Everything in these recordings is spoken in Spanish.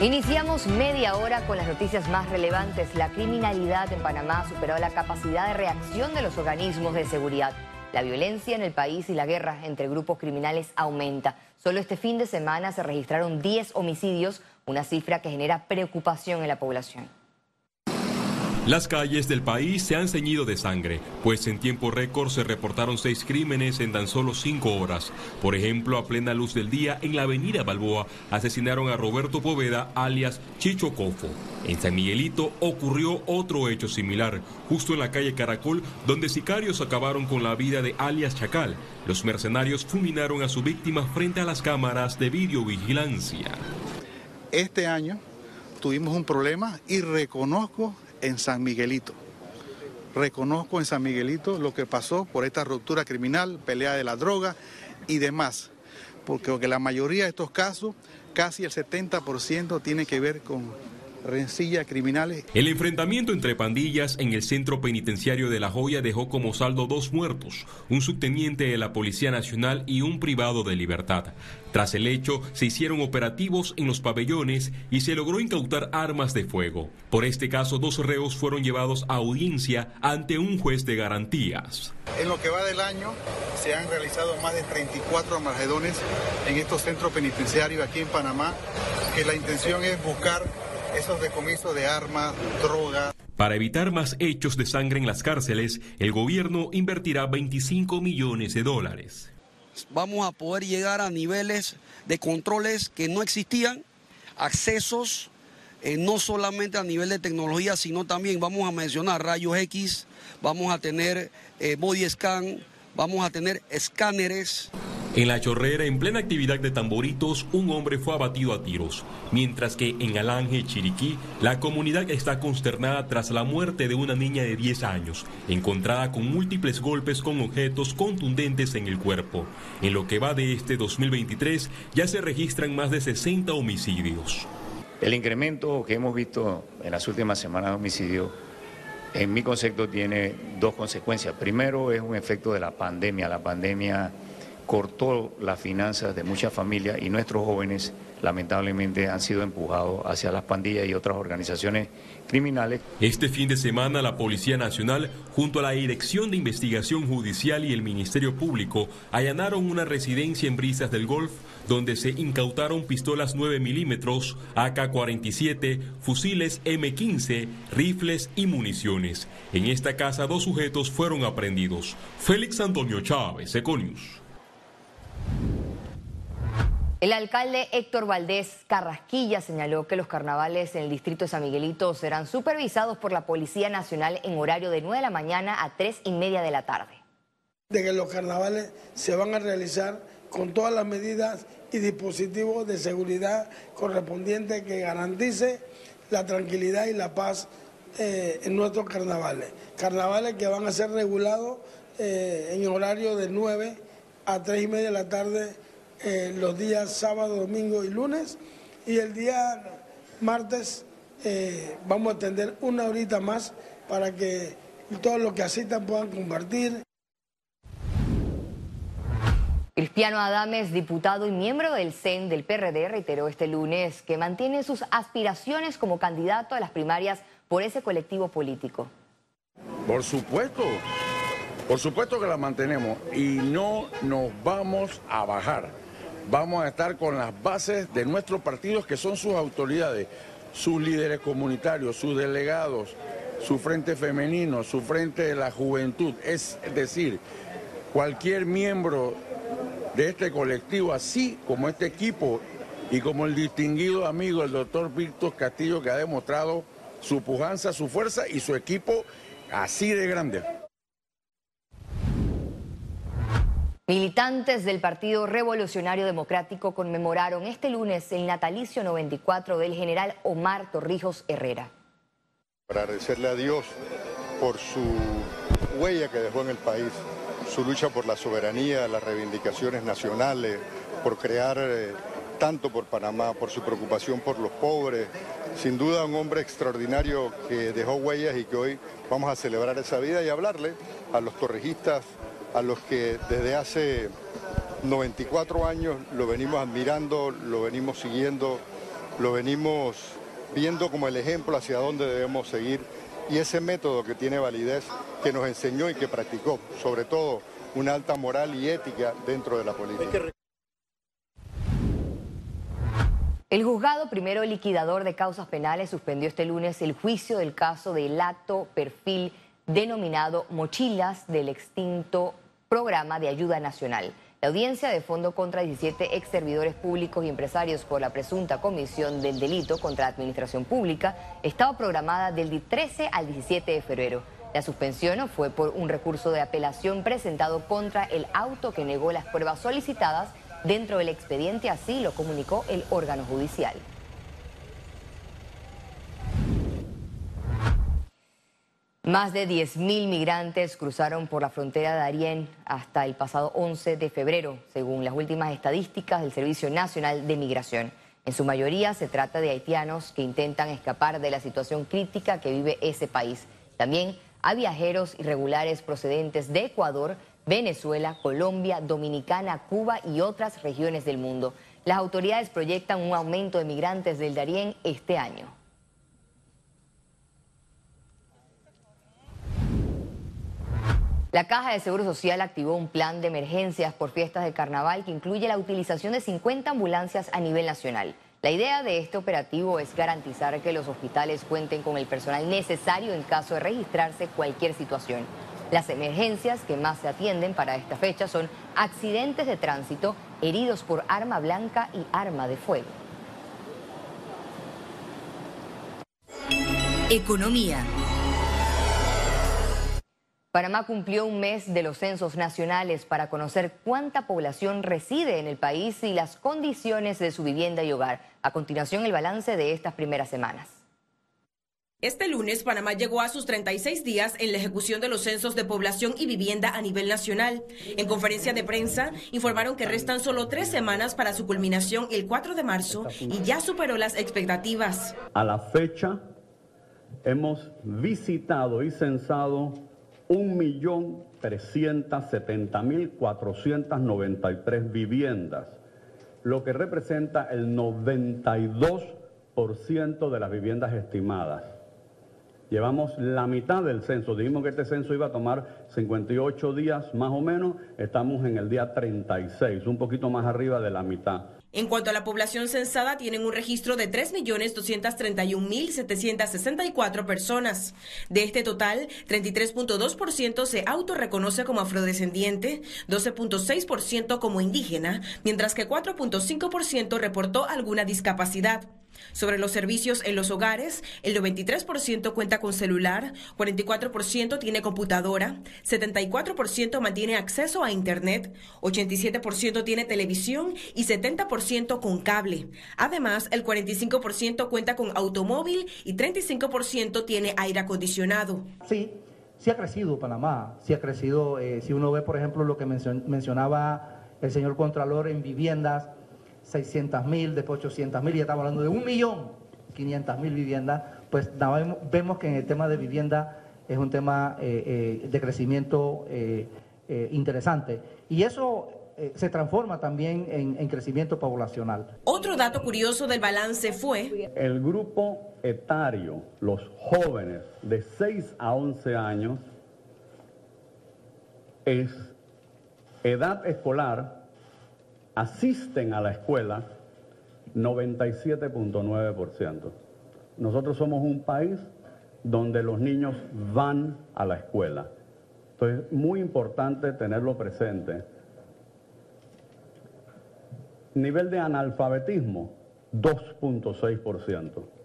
Iniciamos media hora con las noticias más relevantes. La criminalidad en Panamá ha superado la capacidad de reacción de los organismos de seguridad. La violencia en el país y la guerra entre grupos criminales aumenta. Solo este fin de semana se registraron 10 homicidios, una cifra que genera preocupación en la población. Las calles del país se han ceñido de sangre, pues en tiempo récord se reportaron seis crímenes en tan solo cinco horas. Por ejemplo, a plena luz del día, en la avenida Balboa, asesinaron a Roberto Poveda, alias Chicho Cofo. En San Miguelito ocurrió otro hecho similar, justo en la calle Caracol, donde sicarios acabaron con la vida de alias Chacal. Los mercenarios fulminaron a su víctima frente a las cámaras de videovigilancia. Este año tuvimos un problema y reconozco en San Miguelito. Reconozco en San Miguelito lo que pasó por esta ruptura criminal, pelea de la droga y demás, porque la mayoría de estos casos, casi el 70% tiene que ver con rencilla criminales. El enfrentamiento entre pandillas en el centro penitenciario de La Joya dejó como saldo dos muertos, un subteniente de la Policía Nacional y un privado de libertad. Tras el hecho, se hicieron operativos en los pabellones y se logró incautar armas de fuego. Por este caso, dos reos fueron llevados a audiencia ante un juez de garantías. En lo que va del año, se han realizado más de 34 margedones en estos centros penitenciarios aquí en Panamá, que la intención es buscar esos decomisos de armas, drogas. Para evitar más hechos de sangre en las cárceles, el gobierno invertirá 25 millones de dólares. Vamos a poder llegar a niveles de controles que no existían, accesos eh, no solamente a nivel de tecnología, sino también vamos a mencionar rayos X, vamos a tener eh, body scan, vamos a tener escáneres. En La Chorrera, en plena actividad de tamboritos, un hombre fue abatido a tiros, mientras que en Alange, Chiriquí, la comunidad está consternada tras la muerte de una niña de 10 años, encontrada con múltiples golpes con objetos contundentes en el cuerpo. En lo que va de este 2023, ya se registran más de 60 homicidios. El incremento que hemos visto en las últimas semanas de homicidio, en mi concepto, tiene dos consecuencias. Primero, es un efecto de la pandemia. La pandemia cortó las finanzas de muchas familias y nuestros jóvenes lamentablemente han sido empujados hacia las pandillas y otras organizaciones criminales. Este fin de semana la Policía Nacional, junto a la Dirección de Investigación Judicial y el Ministerio Público, allanaron una residencia en Brisas del Golf donde se incautaron pistolas 9 milímetros, AK-47, fusiles M15, rifles y municiones. En esta casa dos sujetos fueron aprendidos. Félix Antonio Chávez, Econius. El alcalde Héctor Valdés Carrasquilla señaló que los carnavales en el distrito de San Miguelito serán supervisados por la Policía Nacional en horario de 9 de la mañana a 3 y media de la tarde. De que los carnavales se van a realizar con todas las medidas y dispositivos de seguridad correspondientes que garantice la tranquilidad y la paz eh, en nuestros carnavales. Carnavales que van a ser regulados eh, en horario de 9 a 3 y media de la tarde eh, los días sábado, domingo y lunes. Y el día martes eh, vamos a atender una horita más para que todos los que asistan puedan compartir. Cristiano Adames, diputado y miembro del CEN del PRD, reiteró este lunes que mantiene sus aspiraciones como candidato a las primarias por ese colectivo político. Por supuesto, por supuesto que la mantenemos y no nos vamos a bajar. Vamos a estar con las bases de nuestros partidos que son sus autoridades, sus líderes comunitarios, sus delegados, su frente femenino, su frente de la juventud. Es decir, cualquier miembro de este colectivo, así como este equipo y como el distinguido amigo, el doctor Víctor Castillo, que ha demostrado su pujanza, su fuerza y su equipo así de grande. Militantes del Partido Revolucionario Democrático conmemoraron este lunes el natalicio 94 del general Omar Torrijos Herrera. Para agradecerle a Dios por su huella que dejó en el país, su lucha por la soberanía, las reivindicaciones nacionales, por crear eh, tanto por Panamá, por su preocupación por los pobres. Sin duda un hombre extraordinario que dejó huellas y que hoy vamos a celebrar esa vida y hablarle a los torrijistas a los que desde hace 94 años lo venimos admirando, lo venimos siguiendo lo venimos viendo como el ejemplo hacia dónde debemos seguir y ese método que tiene validez, que nos enseñó y que practicó, sobre todo una alta moral y ética dentro de la política. El juzgado primero liquidador de causas penales suspendió este lunes el juicio del caso del alto perfil denominado Mochilas del extinto programa de ayuda nacional. La audiencia de fondo contra 17 ex servidores públicos y empresarios por la presunta comisión del delito contra la administración pública estaba programada del 13 al 17 de febrero. La suspensión fue por un recurso de apelación presentado contra el auto que negó las pruebas solicitadas Dentro del expediente así lo comunicó el órgano judicial. Más de 10.000 migrantes cruzaron por la frontera de Darién hasta el pasado 11 de febrero, según las últimas estadísticas del Servicio Nacional de Migración. En su mayoría se trata de haitianos que intentan escapar de la situación crítica que vive ese país. También hay viajeros irregulares procedentes de Ecuador Venezuela, Colombia, Dominicana, Cuba y otras regiones del mundo. Las autoridades proyectan un aumento de migrantes del Darién este año. La Caja de Seguro Social activó un plan de emergencias por fiestas de carnaval que incluye la utilización de 50 ambulancias a nivel nacional. La idea de este operativo es garantizar que los hospitales cuenten con el personal necesario en caso de registrarse cualquier situación. Las emergencias que más se atienden para esta fecha son accidentes de tránsito, heridos por arma blanca y arma de fuego. Economía. Panamá cumplió un mes de los censos nacionales para conocer cuánta población reside en el país y las condiciones de su vivienda y hogar. A continuación, el balance de estas primeras semanas. Este lunes, Panamá llegó a sus 36 días en la ejecución de los censos de población y vivienda a nivel nacional. En conferencia de prensa, informaron que restan solo tres semanas para su culminación el 4 de marzo y ya superó las expectativas. A la fecha, hemos visitado y censado 1.370.493 viviendas, lo que representa el 92% de las viviendas estimadas. Llevamos la mitad del censo. Dijimos que este censo iba a tomar 58 días más o menos. Estamos en el día 36, un poquito más arriba de la mitad. En cuanto a la población censada, tienen un registro de 3.231.764 personas. De este total, 33.2% se autorreconoce como afrodescendiente, 12.6% como indígena, mientras que 4.5% reportó alguna discapacidad. Sobre los servicios en los hogares, el 93% cuenta con celular, 44% tiene computadora, 74% mantiene acceso a Internet, 87% tiene televisión y 70% con cable. Además, el 45% cuenta con automóvil y 35% tiene aire acondicionado. Sí, sí ha crecido Panamá, sí ha crecido, eh, si uno ve por ejemplo lo que mencionaba el señor Contralor en viviendas, 600 mil, después 800 mil, ya estamos hablando de un millón 500 mil viviendas, pues vemos que en el tema de vivienda es un tema eh, eh, de crecimiento eh, interesante. Y eso se transforma también en, en, crecimiento poblacional. Otro dato curioso del balance fue... El grupo etario, los jóvenes de 6 a 11 años, es edad escolar asisten a la escuela 97.9%. Nosotros somos un país donde los niños van a la escuela. Entonces, muy importante tenerlo presente. Nivel de analfabetismo, 2.6%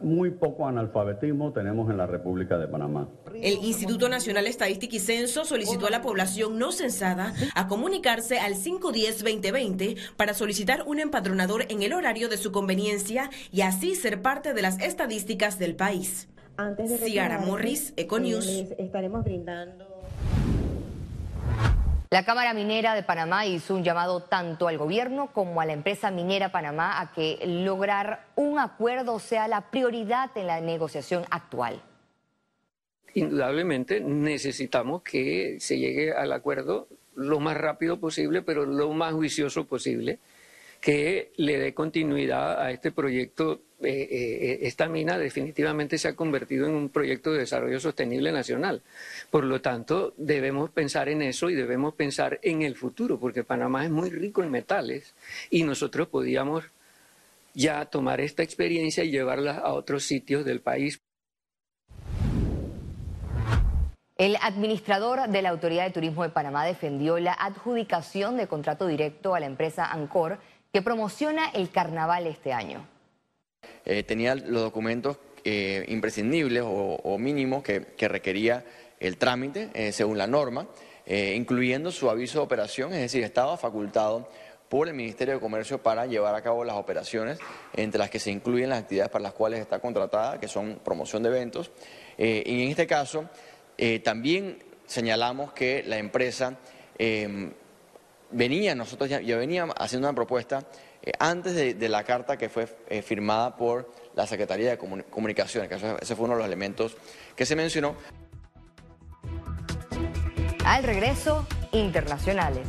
muy poco analfabetismo tenemos en la República de Panamá. El Instituto Nacional Estadística y Censo solicitó a la población no censada a comunicarse al 510-2020 para solicitar un empadronador en el horario de su conveniencia y así ser parte de las estadísticas del país. Antes de Ciara Morris, Econews. estaremos brindando la Cámara Minera de Panamá hizo un llamado tanto al gobierno como a la empresa minera Panamá a que lograr un acuerdo sea la prioridad en la negociación actual. Indudablemente necesitamos que se llegue al acuerdo lo más rápido posible, pero lo más juicioso posible. que le dé continuidad a este proyecto. Eh, eh, esta mina definitivamente se ha convertido en un proyecto de desarrollo sostenible nacional. Por lo tanto, debemos pensar en eso y debemos pensar en el futuro, porque Panamá es muy rico en metales y nosotros podíamos ya tomar esta experiencia y llevarla a otros sitios del país. El administrador de la Autoridad de Turismo de Panamá defendió la adjudicación de contrato directo a la empresa Ancor que promociona el carnaval este año. Eh, tenía los documentos eh, imprescindibles o, mínimos que, requería el trámite eh, según la norma, incluyendo su aviso de operación, es decir, estaba facultado por el Ministerio de Comercio para llevar a cabo las operaciones, entre las que se incluyen las actividades para las cuales está contratada, que son promoción de eventos. y en este caso, también señalamos que la empresa em, venía, nosotros ya, veníamos haciendo una propuesta eh, antes de, la carta que fue eh, firmada por la Secretaría de Comunicaciones, que ese fue uno de los elementos que se mencionó. Al regreso, internacionales.